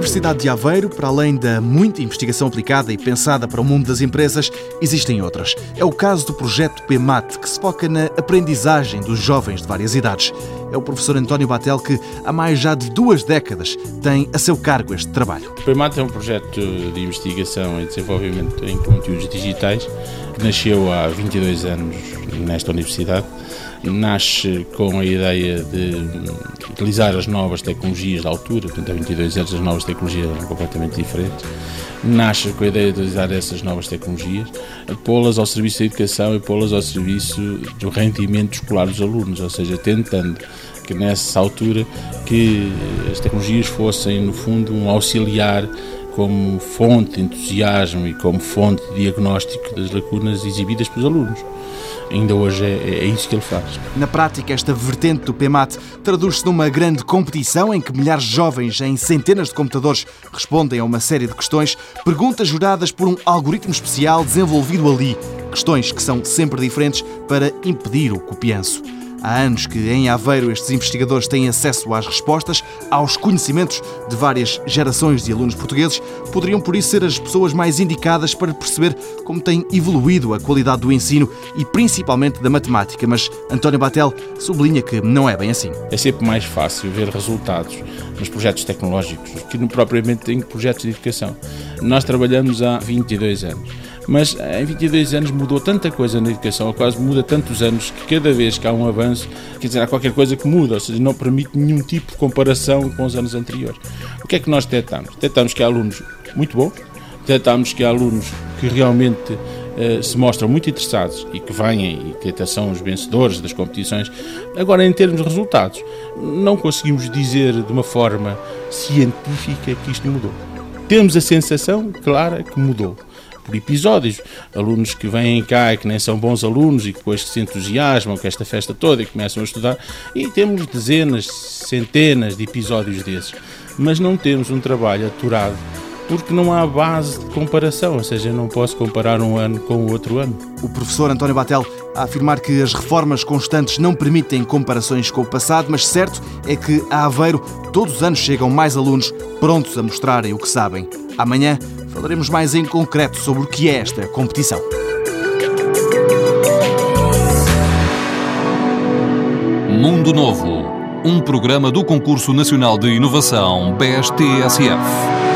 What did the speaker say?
Universidade de Aveiro, para além da muita investigação aplicada e pensada para o mundo das empresas, existem outras. É o caso do projeto PEMAT, que se foca na aprendizagem dos jovens de várias idades. É o professor António Batel que, há mais já de duas décadas, tem a seu cargo este trabalho. O PEMAT é um projeto de investigação e desenvolvimento em conteúdos digitais que nasceu há 22 anos nesta universidade nasce com a ideia de utilizar as novas tecnologias da altura, portanto há 22 anos as novas tecnologias eram completamente diferentes, nasce com a ideia de utilizar essas novas tecnologias, pô-las ao serviço da educação e pô-las ao serviço do rendimento escolar dos alunos, ou seja, tentando que nessa altura que as tecnologias fossem no fundo um auxiliar como fonte de entusiasmo e como fonte de diagnóstico das lacunas exibidas pelos alunos ainda hoje é, é, isso que ele faz. Na prática, esta vertente do PEMAT traduz-se numa grande competição em que milhares de jovens em centenas de computadores respondem a uma série de questões, perguntas juradas por um algoritmo especial desenvolvido ali. Questões que são sempre diferentes para impedir o copianço. Há anos que em Aveiro estes investigadores têm acesso às respostas, aos conhecimentos de várias gerações de alunos portugueses, poderiam por isso ser as pessoas mais indicadas para perceber como tem evoluído a qualidade do ensino e principalmente da matemática, mas António Batel sublinha que não é bem assim. É sempre mais fácil ver resultados nos projetos tecnológicos que propriamente em projetos de educação. Nós trabalhamos há 22 anos mas em 22 anos mudou tanta coisa na educação, ou quase muda tantos anos, que cada vez que há um avanço, quer dizer, há qualquer coisa que muda, ou seja, não permite nenhum tipo de comparação com os anos anteriores. O que é que nós detectamos? Detectamos que há alunos muito bons, detectamos que há alunos que realmente uh, se mostram muito interessados e que vêm e que até são os vencedores das competições. Agora, em termos de resultados, não conseguimos dizer de uma forma científica que isto mudou. Temos a sensação clara que mudou por episódios. Alunos que vêm cá e que nem são bons alunos e que depois se entusiasmam com esta festa toda e começam a estudar. E temos dezenas, centenas de episódios desses. Mas não temos um trabalho aturado porque não há base de comparação, ou seja, eu não posso comparar um ano com o outro ano. O professor António Batel a afirmar que as reformas constantes não permitem comparações com o passado, mas certo é que a Aveiro todos os anos chegam mais alunos prontos a mostrarem o que sabem. Amanhã falaremos mais em concreto sobre o que é esta competição. Mundo Novo, um programa do Concurso Nacional de Inovação BSTSF.